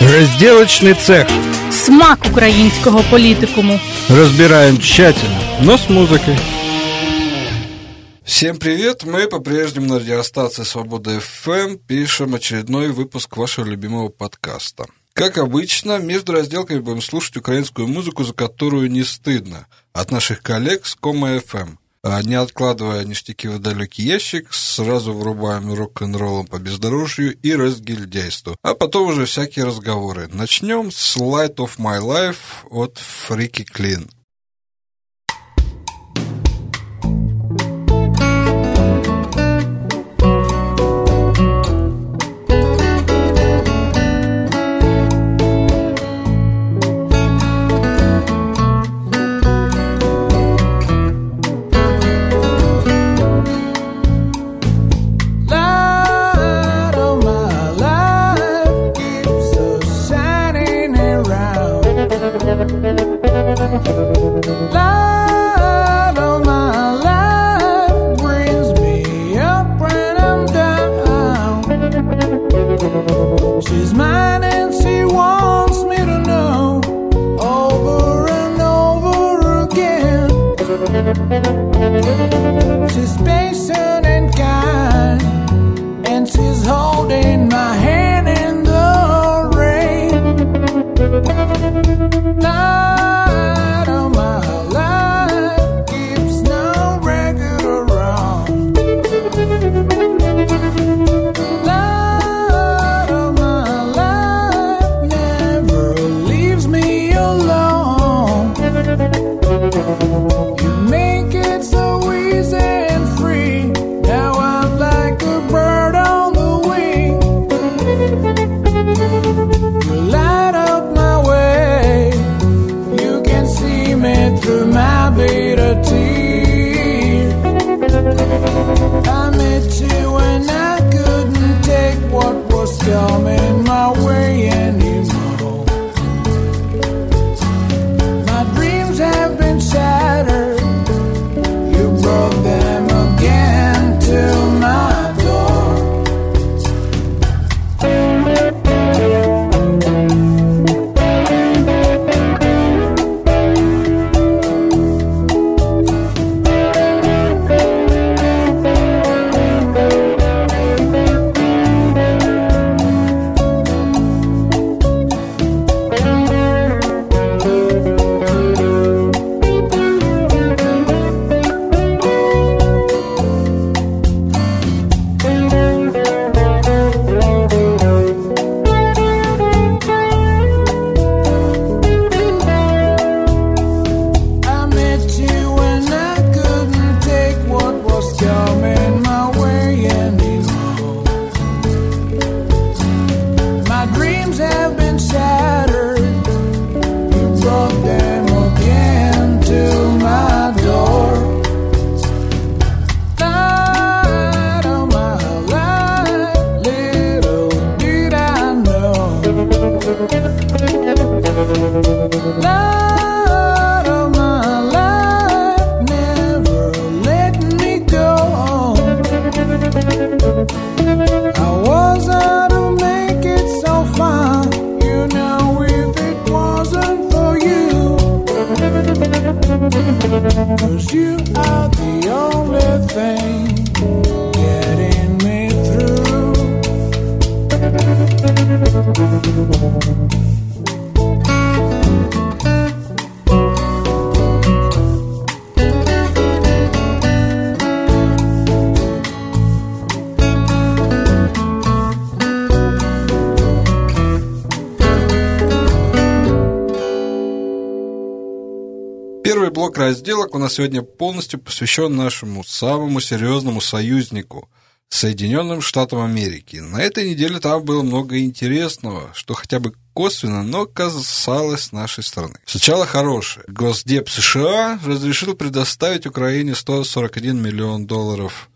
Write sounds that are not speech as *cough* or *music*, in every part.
Разделочный цех. Смак українського політикуму. Разбираем тщательно, но с музыкой. Всем привет! Мы по-прежнему на радиостанции Свобода ФМ пишем очередной выпуск вашего любимого подкаста. Как обычно, между разделками будем слушать украинскую музыку, за которую не стыдно, от наших коллег с Кома ФМ. А не откладывая ништяки в далекий ящик, сразу врубаем рок-н-роллом по бездорожью и разгильдяйству. А потом уже всякие разговоры. Начнем с Light of My Life от Freaky Clean. Is my блок разделок у нас сегодня полностью посвящен нашему самому серьезному союзнику – Соединенным Штатам Америки. На этой неделе там было много интересного, что хотя бы косвенно, но касалось нашей страны. Сначала хорошее. Госдеп США разрешил предоставить Украине 141 миллион долларов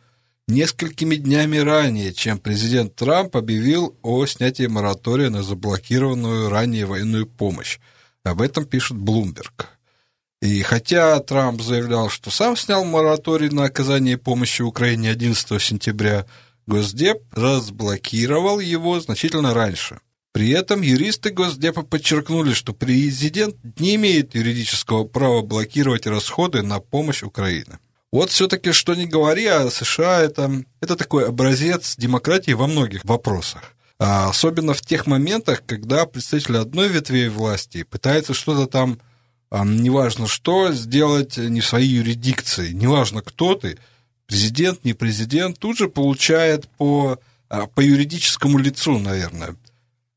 несколькими днями ранее, чем президент Трамп объявил о снятии моратория на заблокированную ранее военную помощь. Об этом пишет Bloomberg. И хотя Трамп заявлял, что сам снял мораторий на оказание помощи Украине 11 сентября, Госдеп разблокировал его значительно раньше. При этом юристы Госдепа подчеркнули, что президент не имеет юридического права блокировать расходы на помощь Украине. Вот все-таки, что не говори, а США это, это такой образец демократии во многих вопросах. А особенно в тех моментах, когда представители одной ветви власти пытаются что-то там, неважно что, сделать не в своей юрисдикции, неважно кто ты, президент, не президент, тут же получает по, а, по юридическому лицу, наверное.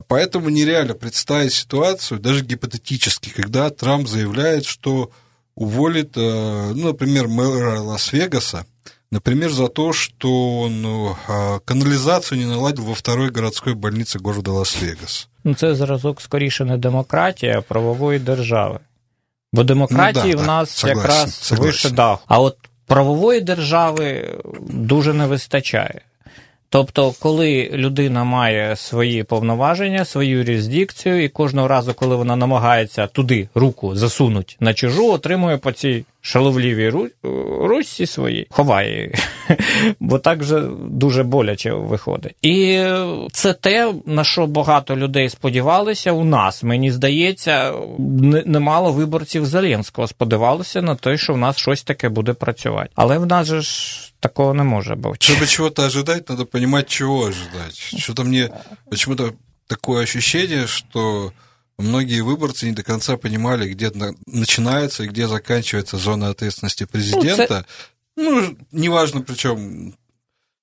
Поэтому нереально представить ситуацию, даже гипотетически, когда Трамп заявляет, что уволит, э, ну, например, мэра Лас-Вегаса, например, за то, что он ну, канализацию не наладил во второй городской больнице города Лас-Вегас. Ну, це зразок скоріше не демократії, а правової держави. Бо демократії ну, да, в нас согласен, якраз согласен. вище дах. А от правової держави дуже не вистачає. Тобто, коли людина має свої повноваження, свою юрисдикцію, і кожного разу, коли вона намагається туди руку засунути на чужу, отримує по цій шаловлівій ручці свої, ховає. *laughs* Бо так же дуже боляче виходить. І це те, на що багато людей сподівалися у нас. Мені здається, немало виборців Зеленського сподівалися на те, що в нас щось таке буде працювати. Але в нас же ж. Такого не може бути. Чтобы чего-то ожидать, надо понимать, чего ожидать. Что-то мне почему-то такое ощущение, что многие выборцы не до конца понимали, где начинается и где заканчивается зона ответственности президента. Ну, ну неважно, причем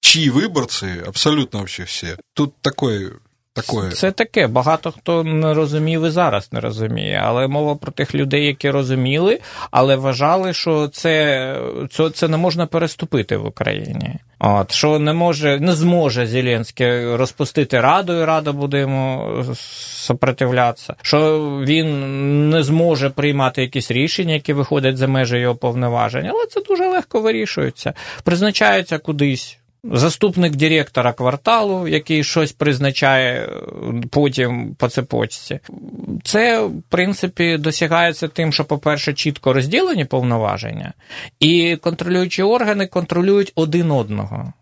чьи выборцы, абсолютно вообще все. Тут такой Такое. Це таке. Багато хто не розумів і зараз не розуміє. Але мова про тих людей, які розуміли, але вважали, що це це, це не можна переступити в Україні. От що не може, не зможе Зеленський розпустити раду, і рада буде йому сопротивлятися, що він не зможе приймати якісь рішення, які виходять за межі його повноважень. Але це дуже легко вирішується. Призначаються кудись. Заступник директора кварталу, який щось призначає потім по цепочці. Це, в принципі, досягається тим, що, по-перше, чітко розділені повноваження, і контролюючі органи контролюють один одного.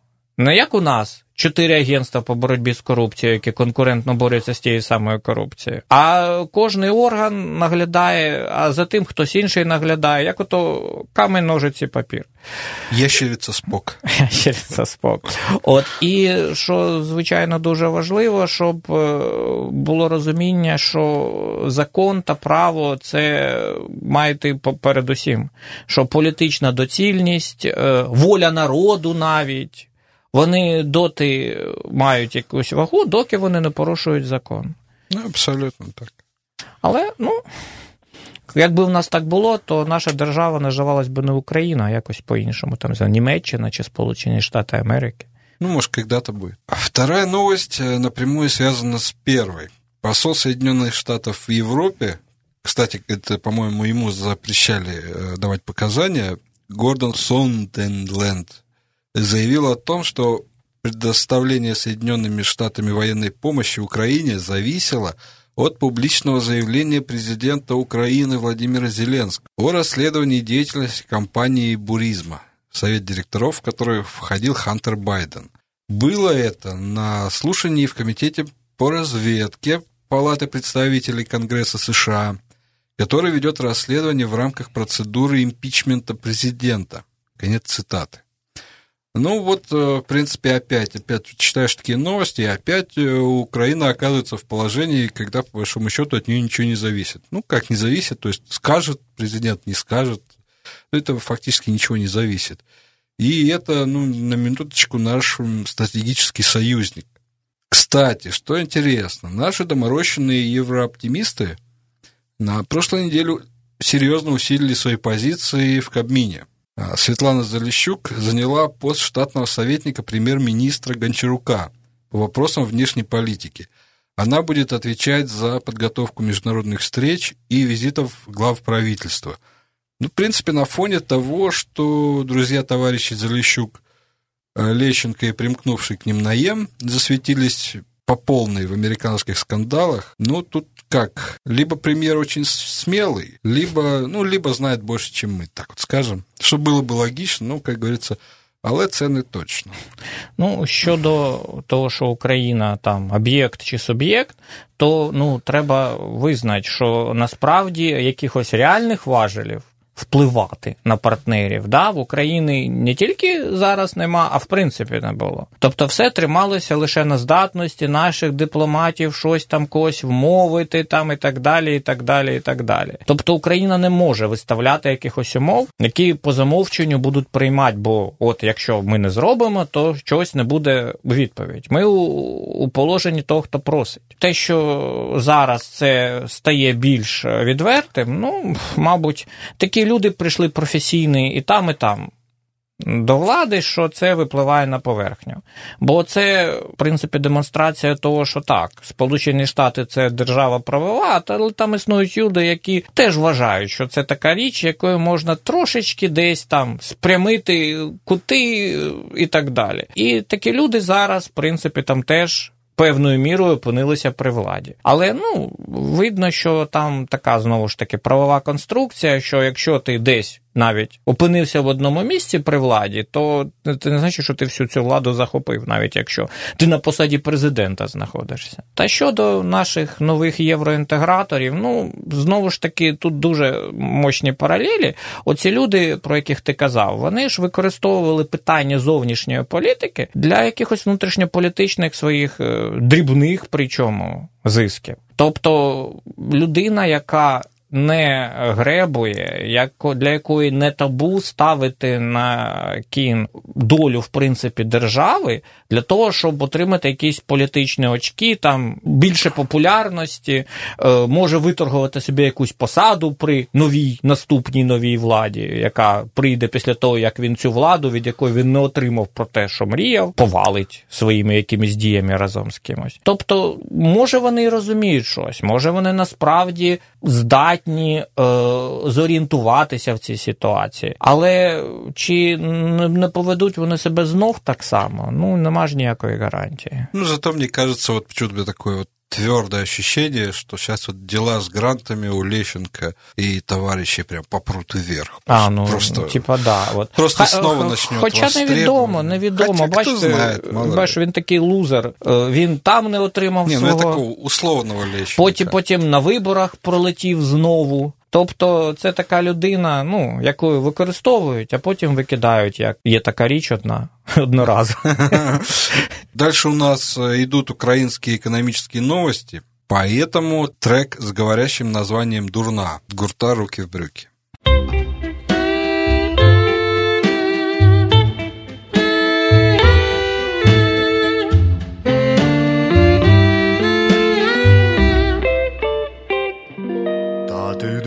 Не як у нас чотири агентства по боротьбі з корупцією, які конкурентно борються з тією самою корупцією. А кожний орган наглядає, а за тим хтось інший наглядає, як ото камень, ножиці, папір. Ящериця спок. Ящериця спок. От і що звичайно дуже важливо, щоб е, було розуміння, що закон та право це має йти передусім, що політична доцільність, е, воля народу навіть вони доти мають якусь вагу, доки вони не порушують закон. Ну, абсолютно так. Але, ну, якби в нас так було, то наша держава називалась би не Україна, а якось по-іншому, там, за Німеччина чи Сполучені Штати Америки. Ну, может, когда-то будет. А вторая новость э, напрямую связана с первой. Посол Соединенных Штатов в Европе, кстати, это, по-моему, ему запрещали э, давать показания, Гордон Сонденленд, заявил о том, что предоставление Соединенными Штатами военной помощи Украине зависело от публичного заявления президента Украины Владимира Зеленского о расследовании деятельности компании «Буризма», совет директоров, в который входил Хантер Байден. Было это на слушании в Комитете по разведке Палаты представителей Конгресса США, который ведет расследование в рамках процедуры импичмента президента. Конец цитаты. Ну вот, э, в принципе, опять, опять читаешь такие новости, и опять э, Украина оказывается в положении, когда, по большому счету, от нее ничего не зависит. Ну, как не зависит, то есть скажет президент, не скажет, это фактически ничего не зависит. И это, ну, на минуточку, наш стратегический союзник. Кстати, что интересно, наши доморощенные еврооптимисты на прошлой неделе серьезно усилили свои позиции в Кабмине. А, Светлана Залищук заняла пост штатного советника премьер-министра Гончарука по вопросам внешней политики. Она будет отвечать за подготовку международных встреч и визитов глав правительства. Ну, в принципе, на фоне того, что друзья-товарищи Залищук, э, Лещенко и примкнувший к ним Наем засветились по полной в американских скандалах, ну, тут как, либо премьер очень смелый, либо, ну, либо знает больше, чем мы, так вот скажем. Что было бы логично, ну, как говорится, Але це не точно. Ну, щодо того, що Україна там об'єкт чи суб'єкт, то ну, треба визнати, що насправді якихось реальних важелів впливати на партнерів. Да? В Україні не тільки зараз нема, а в принципі не було. Тобто, все трималося лише на здатності наших дипломатів щось там когось вмовити, там і так далі, і так далі, і так далі. Тобто Україна не може виставляти якихось умов, які по замовченню будуть приймати, бо от якщо ми не зробимо, то щось не буде у відповідь. Ми у, у положенні того, хто просить. Те, що зараз це стає більш відвертим, ну мабуть, такі люди прийшли професійні і там, і там. До влади, що це випливає на поверхню. Бо це, в принципі, демонстрація того, що так, Сполучені Штати це держава правова, але там існують люди, які теж вважають, що це така річ, якою можна трошечки десь там спрямити кути і так далі. І такі люди зараз, в принципі, там теж певною мірою опинилися при владі. Але ну видно, що там така знову ж таки правова конструкція, що якщо ти десь навіть опинився в одному місці при владі, то це не значить, що ти всю цю владу захопив, навіть якщо ти на посаді президента знаходишся. Та щодо наших нових євроінтеграторів, ну знову ж таки, тут дуже мощні паралелі. Оці люди, про яких ти казав, вони ж використовували питання зовнішньої політики для якихось внутрішньополітичних своїх е, дрібних, причому зисків. Тобто людина, яка не гребує, як для якої не табу ставити на кін долю в принципі держави для того, щоб отримати якісь політичні очки, там більше популярності, е, може виторгувати собі якусь посаду при новій наступній новій владі, яка прийде після того, як він цю владу, від якої він не отримав про те, що мріяв, повалить своїми якимись діями разом з кимось. Тобто, може вони розуміють щось, може вони насправді здатні е, зорієнтуватися в цій ситуації. Але чи не поведуть вони себе знов так само? Ну, нема ж ніякої гарантії. Ну, зато мені кажется, вот почему-то такое вот твердое ощущение, что сейчас вот дела с грантами у Лещенко и товарищей прям попрут вверх. А, ну, просто, типа, да. От. Просто снова начнет Хоча невідомо, невідомо. Хоча, бачите, хто знає, бачиш, він такий лузер. Е, він там не отримав Ні, свого. ну, такого условного Лещенка. Потім, потім на виборах пролетів знову. Тобто це така людина, ну, яку використовують, а потім викидають, як є така річ одна *laughs* одноразово. *laughs* Дальше у нас э, идут украинские экономические новости, поэтому трек с говорящим названием «Дурна» гурта «Руки в брюки». Та ти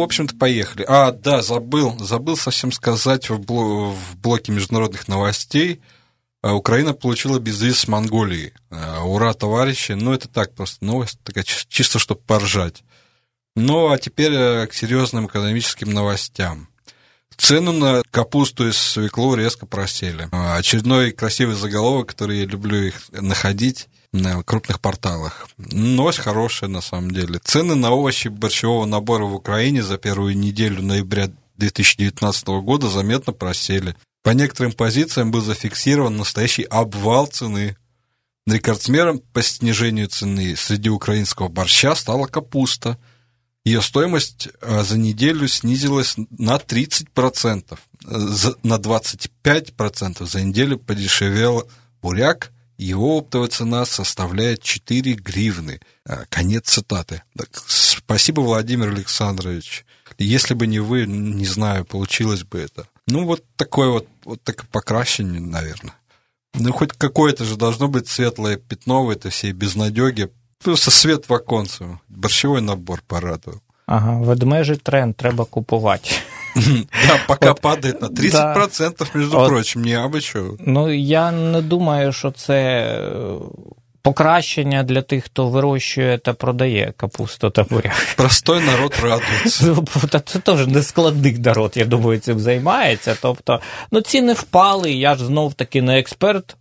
в общем-то, поехали. А, да, забыл, забыл совсем сказать в, бло- в блоке международных новостей. А, Украина получила безвиз с Монголии. А, Ура, товарищи. Ну, это так, просто новость такая, чи- чисто чтобы поржать. Ну, а теперь э, к серьезным экономическим новостям. Цены на капусту и свеклу резко просели. А, Очередной красивый заголовок, который я люблю их находить на крупных порталах. Новость хорошая, на самом деле. Цены на овощи борщевого набора в Украине за первую неделю ноября 2019 года заметно просели. По некоторым позициям был зафиксирован настоящий обвал цены. Рекордсмером по снижению цены среди украинского борща стала капуста. Ее стоимость э, за неделю снизилась на 30%. Э, На 25% за неделю подешевел буряк. Его оптовая цена составляет 4 гривны. Э, Конец цитаты. Так, спасибо, Владимир Александрович. Если бы не вы, не знаю, получилось бы это. Ну, вот такое вот, вот такое покращение, наверное. Ну, хоть какое-то же должно быть светлое пятно в этой всей безнадеге. Просто свет в оконце. Борщевой набор порадовал. Ага, ведмежий тренд треба купувати. *laughs* Да, пока Вот, падает на 30%, между Вот. прочим, не чего. Ну, я не думаю, що це е, покращення для тих, хто вирощує та продає капусту та буряк. Простой народ радуется. Та Це теж нескладний народ, я думаю, цим займається. Тобто, ну ціни впали, я ж знов таки не експерт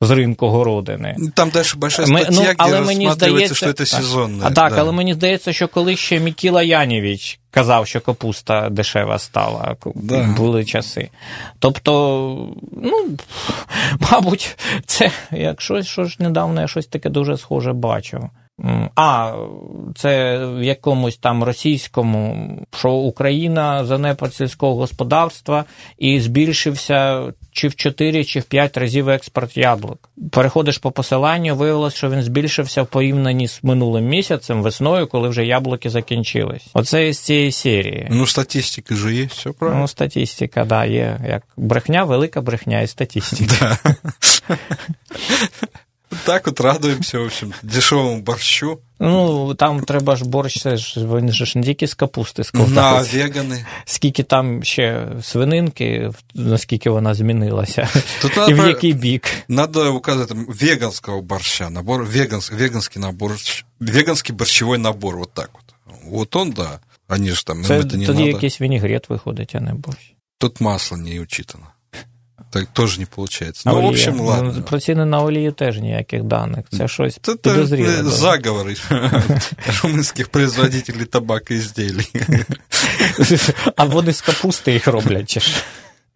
з ринку городини. Там дальше большая Ми- статья, где але мені рассматривается, здається, что это так. А так, да. але мені здається, що коли ще Мікіла Янєвіч казав, що капуста дешева стала, Да. були часи. Тобто, ну, мабуть, це якщо що ж недавно я щось таке дуже схоже бачив. А, це в якомусь там російському, що Україна занепад сільського господарства і збільшився чи в 4, чи в 5 разів експорт яблук. Переходиш по посиланню, виявилось, що він збільшився в порівнянні з минулим місяцем, весною, коли вже яблуки закінчились. Оце із цієї серії. Ну, статистики ж є, все правильно. Ну, статистика, да, є як брехня, велика брехня і статистика. *laughs* Так вот радуемся, в общем, дешевому борщу. Ну, там треба ж борщ, це ж він же ж не тільки з капусти На складається. веганы. Скільки там ще свининки, наскільки вона змінилася, Тут і в який бік. Надо указать там веганского борща, набор, веганс, веганский набор, веганский борщевой набор, вот так вот. Вот он, да. Они же там, Це это не тоді надо. якийсь вінігрет виходить, а не борщ. Тут масло не учитано. Так тоже не получается. А Ну, в олія? общем, Ну, ладно. Про ціни на олію теж ніяких даних. Це щось Это підозріле. э, було. заговоры *laughs* румынских производителей табакоизделий. *laughs* А вони з капусти їх роблять, чи ж?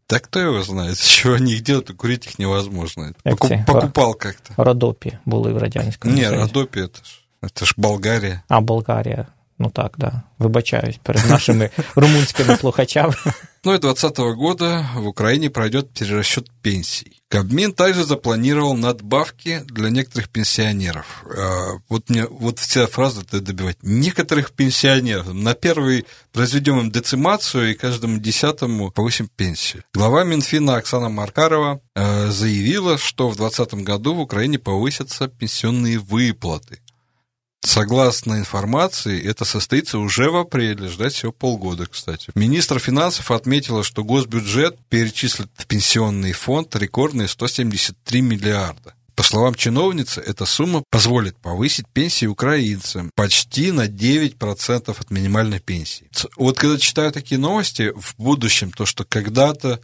Так кто его знает, с чего они их делают, и курить их невозможно. Как Поку- те? покупал как-то. Родопі були в радянському Не, Союзі. Родопи это ж, это ж Болгария. А Болгарія. Ну так, да. Вибачаюсь перед нашими румунськими слухачами. Ну и 2020 года в Украине пройдет перерасчет пенсий. Кабмин также запланировал надбавки для некоторых пенсионеров. А, Вот мне вот вся фраза это добивать. Некоторых пенсионеров. На первый произведем им децимацию и каждому десятому повысим пенсию. Глава Минфина Оксана Маркарова э, заявила, что в 2020 году в Украине повысятся пенсионные выплаты. Согласно информации, это состоится уже в апреле, ждать всего полгода, кстати. Министр финансов отметила, что госбюджет перечислит в пенсионный фонд рекордные 173 миллиарда. По словам чиновницы, эта сумма позволит повысить пенсии украинцам почти на 9% от минимальной пенсии. Вот когда читаю такие новости в будущем, то, что когда-то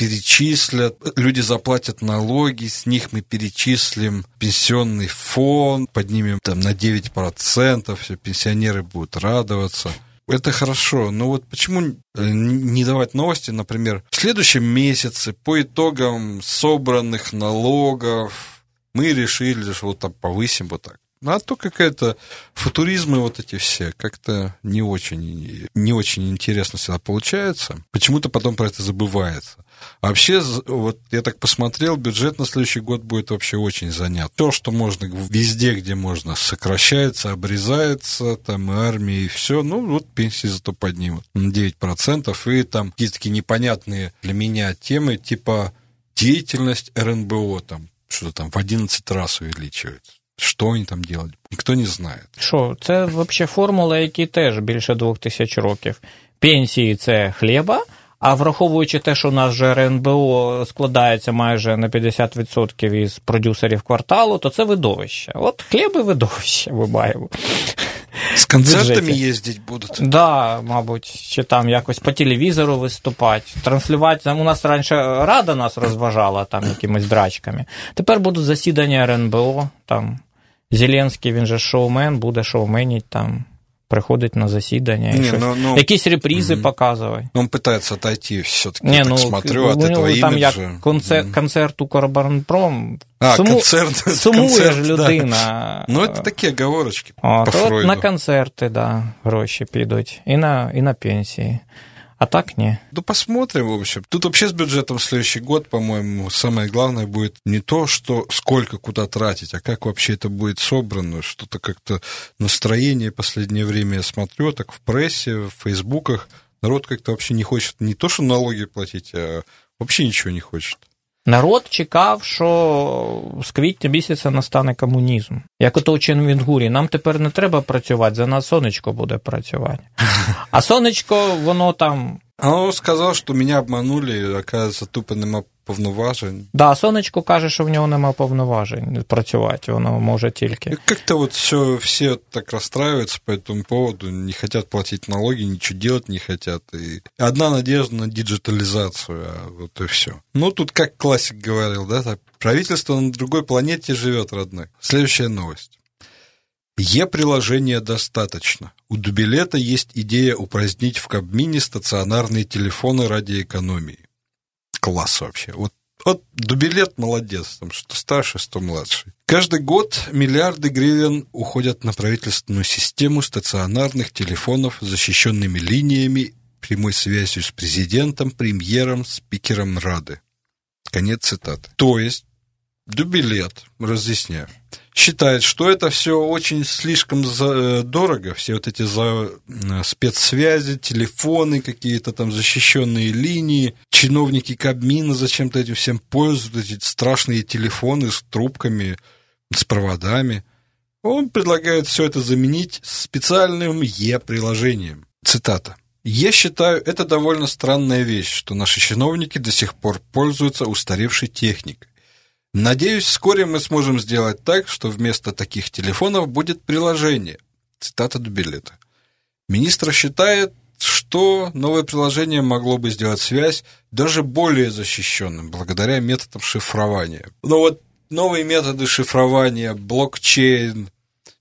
перечислят, люди заплатят налоги, с них мы перечислим пенсионный фонд, поднимем там на 9%, все пенсионеры будут радоваться. Это хорошо, но вот почему э, не давать новости, например, в следующем месяце по итогам собранных налогов мы решили, что вот там повысим вот так. Ну, а то какая-то футуризмы вот эти все как-то не очень, не очень интересно всегда получается. Почему-то потом про это забывается. Вообще, вот я так посмотрел, бюджет на следующий год будет вообще очень занят. То, что можно везде, где можно, сокращается, обрезается, там и армия, и все. Ну, вот пенсии зато поднимут на 9%. И там какие-то такие непонятные для меня темы, типа деятельность РНБО там что-то там в 11 раз увеличивается. Що вони там делать, ніхто не знає. Що, це взагалі формула, які теж більше двох тисяч років. Пенсії це хліба, а враховуючи те, що у нас вже РНБО складається майже на 50% із продюсерів кварталу, то це видовище. От хліб і видовище ми маємо. З концертами їздити будуть. Так, да, мабуть, чи там якось по телевізору виступати, транслювати. У нас раніше рада нас розважала там якимись драчками. Тепер будуть засідання РНБО, там Зеленський, він же шоумен, буде шоуменіть там. Приходить на засідання, Не, щось. ну, ну, якісь репризи мгм. показувати. Он пытается отойти все-таки, Не, я ну, так смотрю, от у нього этого там имиджа. як концерт, Мгм. концерт А, Укрборонпром. Суму- концерт. Сумує *laughs* концерт, ж да. людина. Ну, это такие оговорочки От, по от Фройду. на концерти, да, гроші підуть. І на, і на пенсії. А так ні. Ну, посмотрим, в общем. Тут вообще с бюджетом в следующий год, по-моему, самое главное будет не то, что сколько куда тратить, а как вообще это будет собрано. Что-то как-то настроение последнее время я смотрю, так в прессе, в фейсбуках, народ как-то вообще не хочет не то, что налоги платить, а вообще ничего не хочет. Народ чекав, що з квітня місяця настане комунізм. Як ото у Ченвінгурі, нам тепер не треба працювати, за нас сонечко буде працювати. А сонечко, воно там. А он сказал, что меня обманули, оказывается, тупо нема повноважень. Да, сонечко каже, що в нього нема повноважень працювати, воно може тільки. Как-то вот все, все так расстраиваются по этому поводу, не хотят платить налоги, ничего делать не хотят. И одна надежда на диджитализацию, а вот и все. Ну, тут как классик говорил, да, так, правительство на другой планете живет, родной. Следующая новость. Е-приложения достаточно. У Дубилета есть идея упразднить в Кабмине стационарные телефоны ради экономии. Класс вообще. Вот вот Дубилет молодец, там что старший, что младший. Каждый год миллиарды гривен уходят на правительственную систему стационарных телефонов с защищенными линиями, прямой связью с президентом, премьером, спикером Рады. Конец цитаты. То есть Дубилет, разъясняю, считает, что это все очень слишком э, дорого, все вот эти за, э, спецсвязи, телефоны, какие-то там защищенные линии, чиновники Кабмина зачем-то этим всем пользуются, эти страшные телефоны с трубками, с проводами. Он предлагает все это заменить специальным Е-приложением. Цитата. Я считаю, это довольно странная вещь, что наши чиновники до сих пор пользуются устаревшей техникой. Надеюсь, вскоре мы сможем сделать так, что вместо таких телефонов будет приложение. Цитата Дубилета. Министр считает, что новое приложение могло бы сделать связь даже более защищенным благодаря методам шифрования. Но вот новые методы шифрования, блокчейн,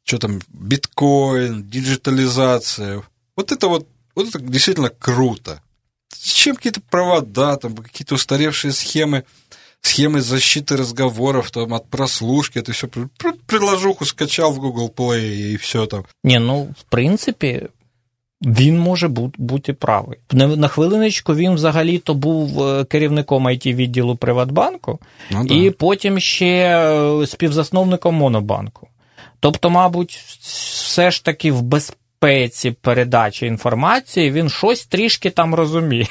что там, биткоин, диджитализация, вот это вот, вот это действительно круто. Зачем какие-то провода, там, какие-то устаревшие схемы, схемы защиты разговоров, там, от прослушки, это все приложуху скачал в Google Play и все там. Ні, ну, в принципі, він може бу- бути правий. На, на хвилиночку він взагалі-то був е, керівником it відділу Приватбанку, Ну, да. і потім ще е, співзасновником Монобанку. Тобто, мабуть, все ж таки в безпеці передачі інформації він щось трішки там розуміє.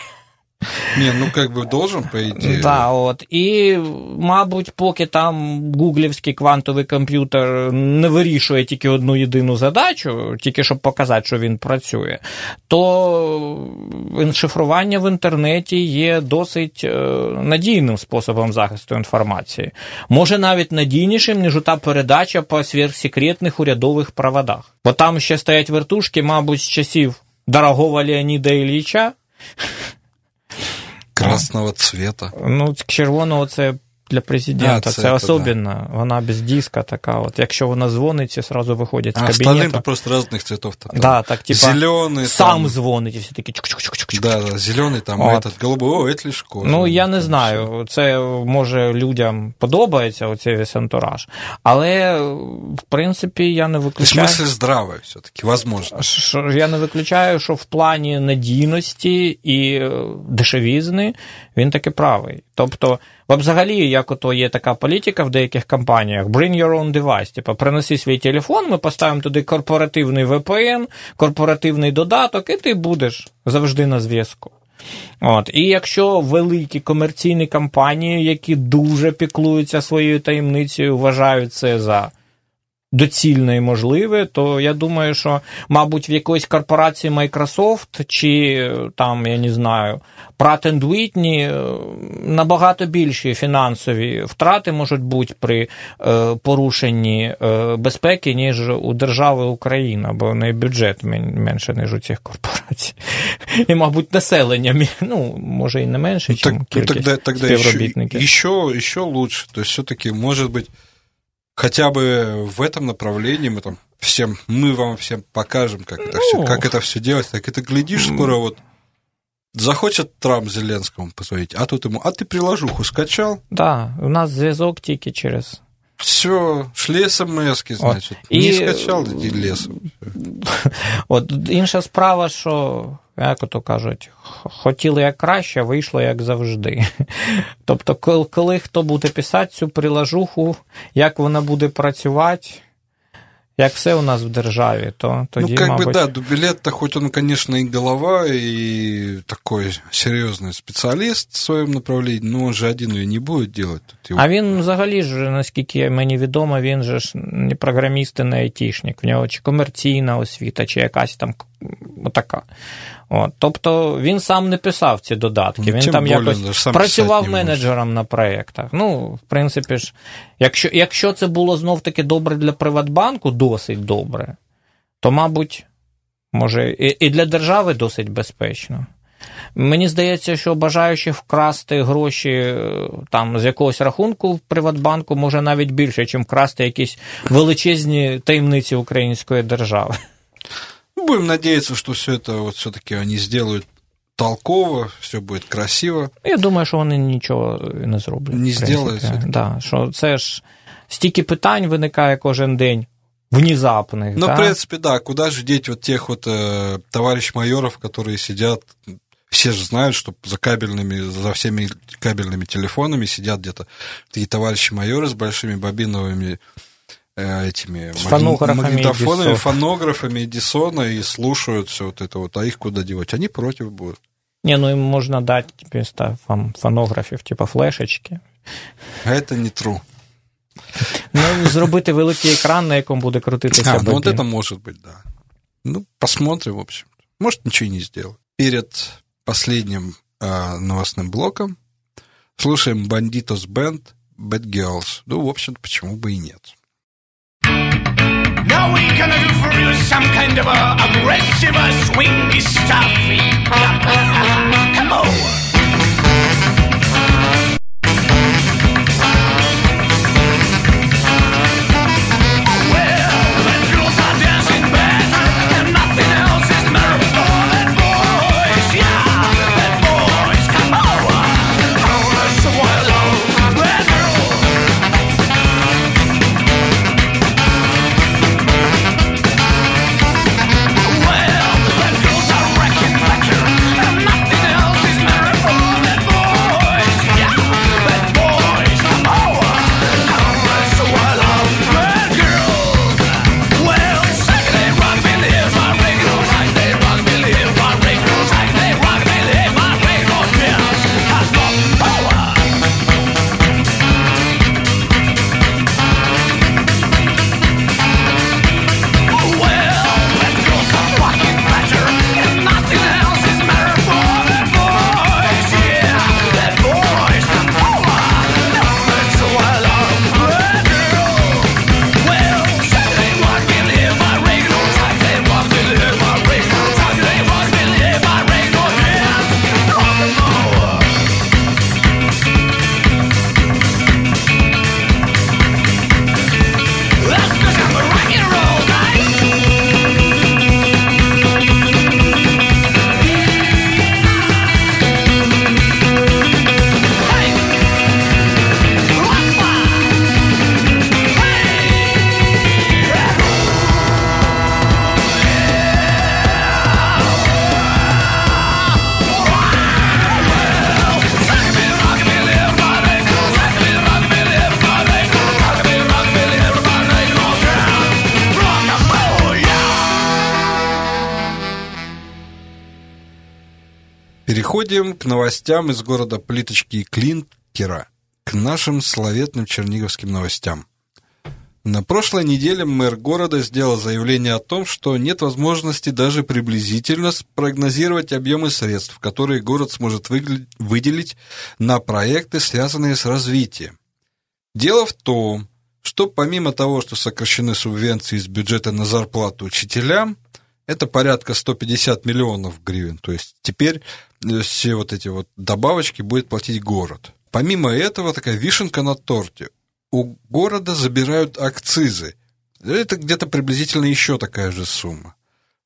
Не, ну как бы должен, по идее. Да, от. І, мабуть, поки там гуглівський квантовий комп'ютер не вирішує тільки одну єдину задачу, тільки щоб показати, що він працює, то шифрування в інтернеті є досить е, надійним способом захисту інформації. Може навіть надійнішим, ніж та передача по сверхсекретних урядових проводах. Бо там ще стоять вертушки, мабуть, з часів дорогого Леоніда Ілліча. Красного цвета. Ну, червоного це для президента. А, це це, це особливо. Вона без диска така. От. Якщо вона дзвонить, і одразу виходять з А остальным-то кабінету. просто разных цветов. Там, Да, так, типа, Зеленый. Сам там, дзвонить, і всі такі чук-чук-чук-чук. Да, да, зеленый там, Вот. а этот голубой, о, это лишь кожа. Ну, я не Там знаю. Це може людям подобається оцей весь антураж. Але, в принципі, я не всё. То есть виключаю. мысль здравая все-таки, возможно. що я не виключаю, що в плані надійності і е, дешевізни він таки правий. Тобто, взагалі, як ото є така політика в деяких компаніях: bring your own device, типу, приноси свій телефон, ми поставимо туди корпоративний VPN, корпоративний додаток, і ти будеш завжди на зв'язку. От. І якщо великі комерційні компанії, які дуже піклуються своєю таємницею, вважають це за доцільне і можливе, то я думаю, що, мабуть, в якоїсь корпорації Microsoft чи е, там, я не знаю, Pratt Whitney е, набагато більші фінансові втрати можуть бути при е, порушенні безпеки, ніж у держави Україна, бо в неї бюджет менше, ніж у цих корпорацій. І, мабуть, населення, ну, може, і не менше, Ну, ніж так- ну, кількість тогда, тогда еще, співробітників. еще, еще лучше. То есть все-таки, может быть, хотя бы в этом направлении мы там всем, мы вам всем покажем, как это, все, Ну. как это все делать. Так это, глядишь, скоро вот захочет Трамп Зеленскому позвонить, а тут ему, а ты приложуху скачал, Да, у нас зв'язок тільки через все, шли смс значит. И- Не скачал, иди лесом. *laughs* От інша справа, що, як ото кажуть, хотіли як краще, вийшло як завжди. *laughs* Тобто, коли, коли хто буде писати цю прилажуху, як вона буде працювати, як все у нас в державі, то тоді, ну, как мабуть, бы, да, Дубилет-то хоть он, конечно, и голова, и такой серьезный специалист в своем направлении, но он же один ее не будет делать. Тут его А він взагалі ж, наскільки мені відомо, він же ж не програміст і не айтішник. В нього чи комерційна освіта, чи якась там отака. От. Тобто він сам не писав ці додатки. Ну, він тим там более, якось сам працював менеджером на проєктах. Ну, в принципі ж, якщо, якщо це було знов таки добре для Приватбанку, досить добре, то, мабуть, може, і, і для держави досить безпечно. Мені здається, що бажаючих вкрасти гроші е, там з якогось рахунку в Приватбанку може навіть більше, ніж вкрасти якісь величезні таємниці української держави. Ну, Будем надеяться, что все это вот все-таки они сделают толково, все будет красиво. Я думаю, що вони нічого не зроблять. Не в принципі. зроблять все-таки. Да, що це ж стільки питань виникає кожен день, внезапних. Но, да? в принципе, да, куда же деть вот тех вот э, товарищ майоров, которые сидят, все же знают, что за кабельными, за всеми кабельными телефонами сидят где-то такие товарищи майоры с большими бобиновыми э, этими С магни- фонографами магнитофонами, Эдисона. фонографами Эдисона и слушают все вот это вот, а их куда девать? Они против будут. Ні, ну їм можна дати типу, ста- фан- фонографів, типу флешечки. А это не true. Ну, зробити великий екран, на якому буде крутитися. А, ну вот бобін. это может быть, да. Ну, посмотрим, в общем. Может, ничего и не сделаю. Перед последним а, новостным блоком слушаем Бандитос Бенд Bad Girls. Ну, в общем почему бы и нет. Now we gonna do for you some kind of a aggressive, swingy stuff. *laughs* Come on. Переходим к новостям из города Плиточки и Клинкера, к нашим славетным черниговским новостям. На прошлой неделе мэр города сделал заявление о том, что нет возможности даже приблизительно спрогнозировать объемы средств, которые город сможет выделить на проекты, связанные с развитием. Дело в том, что помимо того, что сокращены субвенции из бюджета на зарплату учителям, это порядка 150 миллионов гривен. То есть теперь э, все вот эти вот добавочки будет платить город. Помимо этого, такая вишенка на торте. У города забирают акцизы. Это где-то приблизительно еще такая же сумма.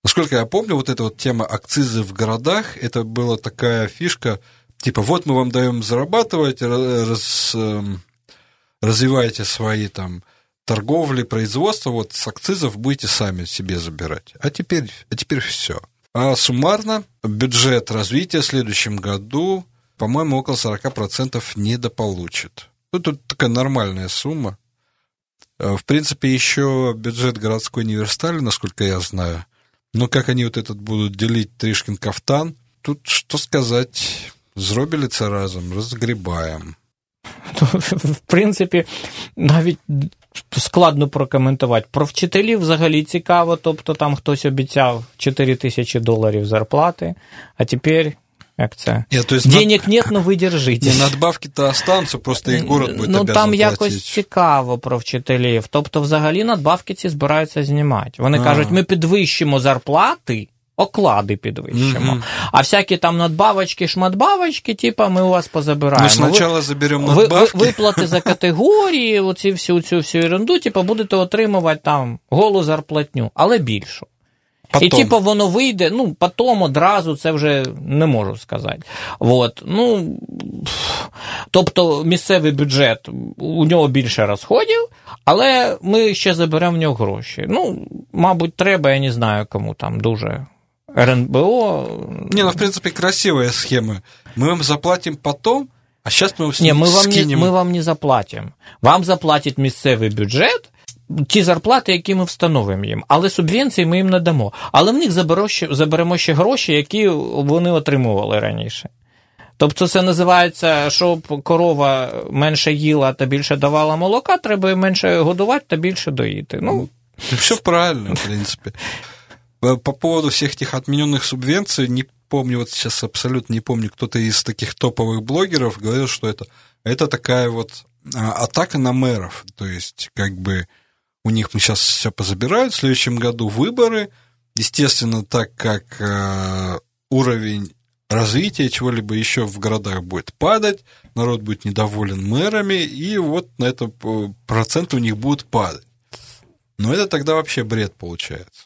Насколько я помню, вот эта вот тема акцизы в городах, это была такая фишка, типа вот мы вам даем зарабатывать, раз, эм, развивайте свои там торговли, производства, вот с акцизов будете сами себе забирать. А теперь, а теперь все. А суммарно бюджет развития в следующем году, по-моему, около 40% недополучит. Ну, тут такая нормальная сумма. А, В принципе, еще бюджет городской университали, насколько я знаю. Но как они вот этот будут делить Тришкин кафтан, тут что сказать, зробили це разом, розгрібаємо. *laughs* То, в принципі, навіть складно прокоментувати. Про вчителів взагалі цікаво, тобто там хтось обіцяв 4 тисячі доларів зарплати, а тепер, як це? То есть Денег нет, но ви держите. Не, надбавки-то останутся, просто их город будет ну, там якось цікаво про вчителів. Тобто, взагалі надбавки ці збираються знімати. Вони А. кажуть, ми підвищимо зарплати, оклади підвищимо. Мгм. А всякі там надбавочки, шматбавочки, типа, ми у вас позабираємо. Ну, Ви- сначала заберем ви, ви, виплати за *laughs* категорії, оці всю цю всю ерунду, типу, будете отримувати там голу зарплатню, але більшу. Потом. І типу воно вийде, ну, потім одразу це вже не можу сказати. Вот. Ну, тобто місцевий бюджет, у нього більше розходів, але ми ще заберемо в нього гроші. Ну, мабуть, треба, я не знаю, кому там дуже. РНБО. Не, ну, в принципе, красивая схема. Мы вам заплатим потом, а сейчас мы его Ні, ми вам, не, скинем. ми вам не заплатимо. Вам заплатить місцевий бюджет ті зарплати, які ми встановимо їм. Але субвенції ми їм не дамо. Але в них заберемо ще, гроші, які вони отримували раніше. Тобто це називається, щоб корова менше їла та більше давала молока, треба менше годувати та більше доїти. Ну, Все правильно, в принципе. Э, По поводу всех этих отмененных субвенций, не помню, вот сейчас абсолютно не помню, кто-то из таких топовых блогеров говорил, что это, это такая вот а, атака на мэров. То есть, как бы у них сейчас все позабирают, в следующем году выборы. Естественно, так как э, уровень развития чего-либо еще в городах будет падать, народ будет недоволен мэрами, и вот на это э, проценты у них будут падать. Но это тогда вообще бред получается.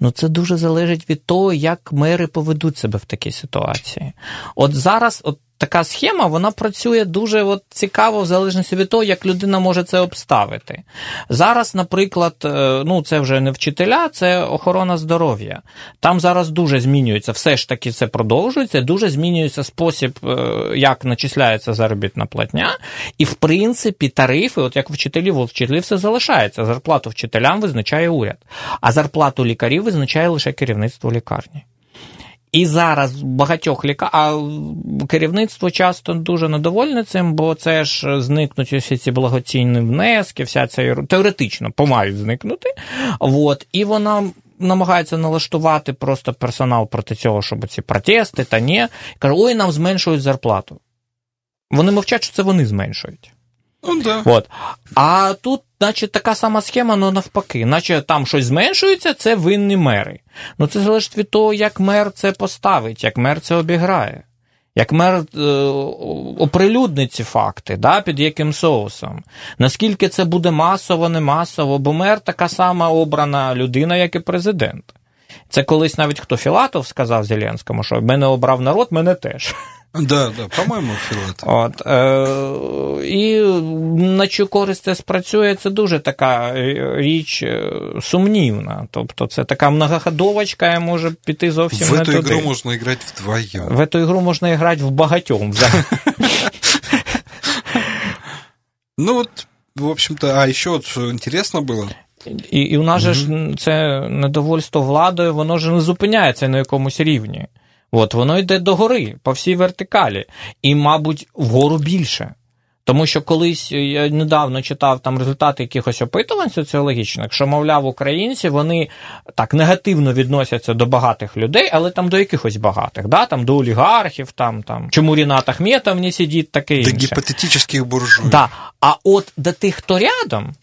Ну, це дуже залежить від того, як мери поведуть себе в такій ситуації. От зараз, от така схема, вона працює дуже от, цікаво, в залежності від того, як людина може це обставити. Зараз, наприклад, е, ну це вже не вчителя, це охорона здоров'я. Там зараз дуже змінюється, все ж таки це продовжується, дуже змінюється спосіб, е, як начисляється заробітна платня. І, в принципі, тарифи, от як вчителів, у вчителів все залишається. Зарплату вчителям визначає уряд, а зарплату лікарів визначає лише керівництво лікарні. І зараз багатьох ліка... а керівництво часто дуже недовольне цим, бо це ж зникнуть усі ці благоцінні внески, вся ця теоретично помають зникнути. От, і вона намагається налаштувати просто персонал проти цього, щоб ці протести та ні. Каже, ой, нам зменшують зарплату. Вони мовчать, що це вони зменшують. Ну да. От. А тут, наче, така сама схема, але навпаки. Наче там щось зменшується, це винні мери. Ну це залежить від того, як мер це поставить, як мер це обіграє. Як мер е, оприлюднить ці факти, да, під яким соусом. Наскільки це буде масово, не масово, бо мер така сама обрана людина, як і президент. Це колись навіть хто Філатов сказав Зеленському, що мене обрав народ, мене теж. Да, да, по-моему, Филат. От, е, і на чию користь це спрацює, це дуже така е, річ е, сумнівна. Тобто це така многоходовочка, і може піти зовсім В не эту туди. игру можно играть вдвоем. В эту ігру можна грати в багатьом. взагалі. Ну вот, в общем-то, а еще вот что интересно было, І, і у нас же ж це недовольство владою, воно ж не зупиняється на якомусь рівні. От воно йде догори по всій вертикалі, і, мабуть, вгору більше. Тому що колись я недавно читав там результати якихось опитувань соціологічних, що, мовляв, українці вони так негативно відносяться до багатих людей, але там до якихось багатих, да? там до олігархів, там, там чому Рінат Ахметов не сидить, таке До інше. гипотетических буржуев. Да. А от до тих, хто рядом,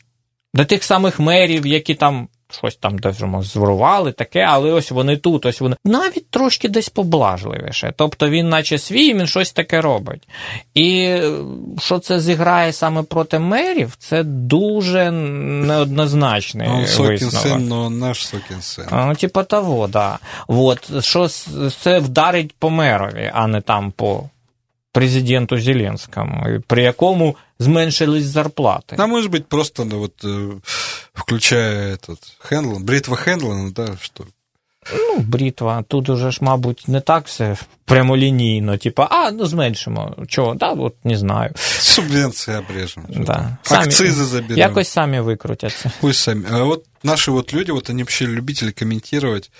до тих самих мерів, які там щось там держимо, зворували, таке, але ось вони тут, ось вони навіть трошки десь поблажливіше. Тобто він, наче свій, він щось таке робить. І е, що це зіграє саме проти мерів, це дуже неоднозначний сокин висновок. сын, но он наш сокин сын. А, Ну, типа того, да. Вот, що це вдарить по мерові, а не там по президенту Зеленському, і при якому зменшились зарплати. А может быть, просто, ну, вот, э, включая этот Хендлон, бритва Хендлона, да, что Ну, брітва, тут уже ж, мабуть, не так все прямолінійно, типа, а, ну зменшимо. Чого? Да, от не знаю. субвенции обрежем. что Да. там, Самі- Акцизы заберем. Якось самі викрутяться. Пусть сами. А вот наши вот люди, вот они вообще любители комментировать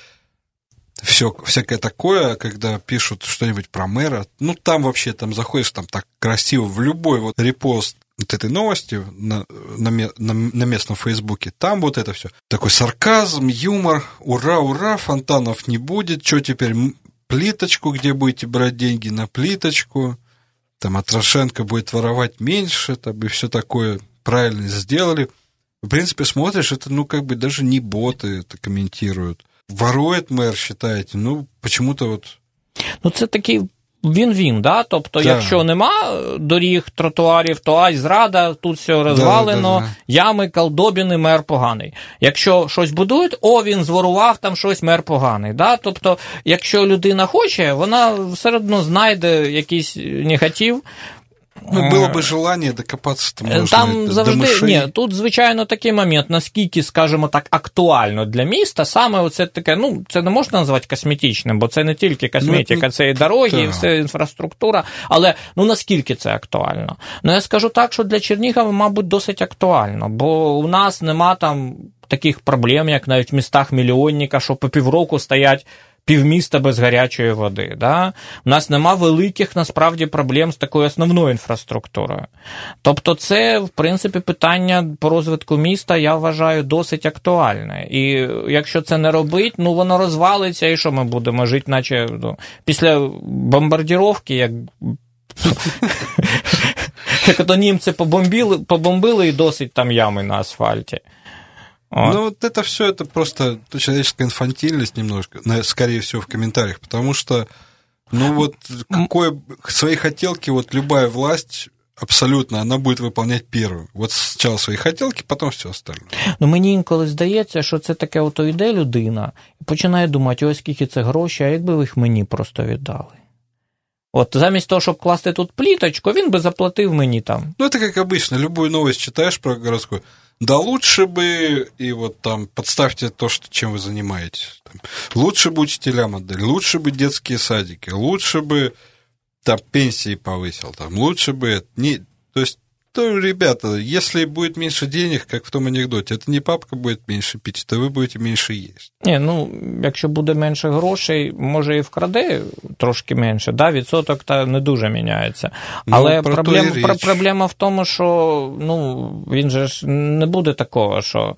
все всякое такое, когда пишут что-нибудь про мэра. Ну, там вообще, там заходишь, там так красиво, в любой вот репост вот этой новости на, на, на, на местном фейсбуке, там вот это все. Такой сарказм, юмор, ура, ура, фонтанов не будет, что теперь, плиточку, где будете брать деньги на плиточку, там Атрошенко будет воровать меньше, там, и все такое правильно сделали. В принципе, смотришь, это, ну, как бы даже не боты это комментируют. Ворует мэр, считаете? Ну, почему-то вот... Ну, це такий він-він, да? Тобто, Так. якщо нема доріг, тротуарів, то ай, зрада, тут все розвалено, да, да. ями, колдобіни, мер поганий. Якщо щось будують, о, він зворував там щось, мер поганий. Да? Тобто, якщо людина хоче, вона все одно знайде якийсь негатив. Ну, Е, было бы желание докопаться там, можно, Там это, до завжди мышей. ні, тут звичайно такий момент, наскільки, скажімо так, актуально для міста, саме оце таке, ну це не можна назвати косметичним, бо це не тільки косметика, ну, це і дороги, і так. все інфраструктура. Але ну наскільки це актуально? Ну я скажу так, що для Чернігова, мабуть, досить актуально, бо у нас нема там таких проблем, як навіть в містах мільйонника, що по півроку стоять. Півміста без гарячої води. Да? У нас нема великих насправді проблем з такою основною інфраструктурою. Тобто, це, в принципі, питання по розвитку міста, я вважаю, досить актуальне. І якщо це не робить, ну воно розвалиться, і що ми будемо жити, наче ну, після бомбардіровки, як. *laughs* Як то німці побомбили, побомбили і досить там ями на асфальті. От. Ну, вот это все, это просто человеческая инфантильность немножко, на- скорее всего, в комментариях, потому что, ну вот, какой, свои хотелки, вот любая власть абсолютно, она будет выполнять первую. Вот сначала свои хотелки, потом все остальное. Ну, мені інколи здається, що це таке, ото йде людина і починає думати, ось скільки це грошей, а якби ви їх мені просто віддали. От замість того, щоб класти тут пліточку, він би заплатив мені там. Ну, это как обычно, любую новость читаешь про городскую, да лучше бы, и вот там подставьте то, что, чем вы занимаетесь. Там, лучше бы учителям отдали, лучше бы детские садики, лучше бы там пенсии повысил, там, лучше бы... Не, то есть, то, ребята, если будет меньше денег, как в том анекдоте, это не папка будет меньше пить, это вы будете меньше есть. Ні, ну, якщо буде менше грошей, може і вкраде трошки менше, да, відсоток та не дуже міняється. Ну, Але про то проблем, і річ. про- проблема в тому, що ну, він же ж не буде такого, що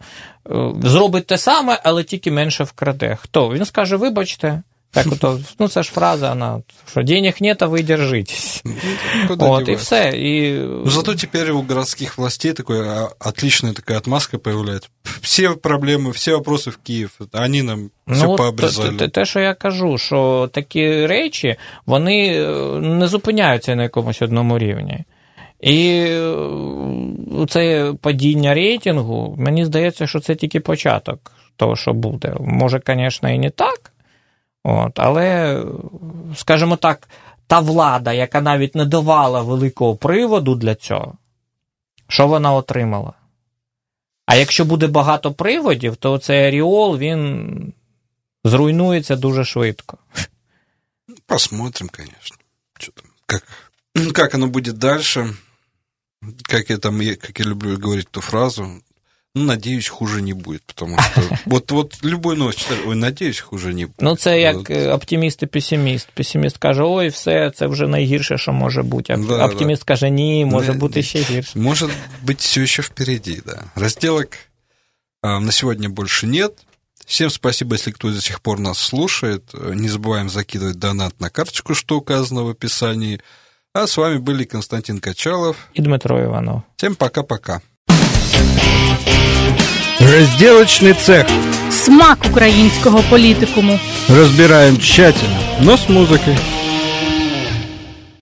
е, зробить те саме, але тільки менше вкраде. Хто? Він скаже, вибачте. Так, ото, *laughs* ну це ж фраза, вона, що денег нет, а ви держитесь. Куда От, і все. І... Но зато теперь у городских властей такой отличная такая отмазка появляется. Все проблемы, все вопросы в Киев. Они нам все Ну, от пообрезали. те, те- те, що я кажу, що такі речі вони е, не зупиняються на якомусь одному рівні. І е, це падіння рейтингу, мені здається, що це тільки початок того, що буде. Може, звісно, і не так. От, але, скажімо так, та влада, яка навіть не давала великого приводу для цього, що вона отримала? А якщо буде багато приводів, то цей аріол він зруйнується дуже швидко. Посмотрим, конечно. Что там, как, как оно будет я там, как я люблю говорить эту фразу. Ну, надеюсь, хуже не будет, потому что *laughs* вот, вот любой новость читаешь, ой, надеюсь, хуже не будет. Ну, це як Вот. е, оптиміст і песиміст. Песиміст каже, ой, все, це вже найгірше, що може бути. А Да, оптиміст каже, ні, може Не- бути ще гірше. Может быть, все еще впереди, да. Разделок а, на сегодня больше нет. Всем спасибо, если кто до сих пор нас слушает. Э, Не забываем закидывать донат на карточку, что указано в описании. А с вами были Константин Качалов. І Дмитро Іванов. Всем пока-пока. Разделочный цех. Смак українського політикуму. Разбираем тщательно, но с музыкой.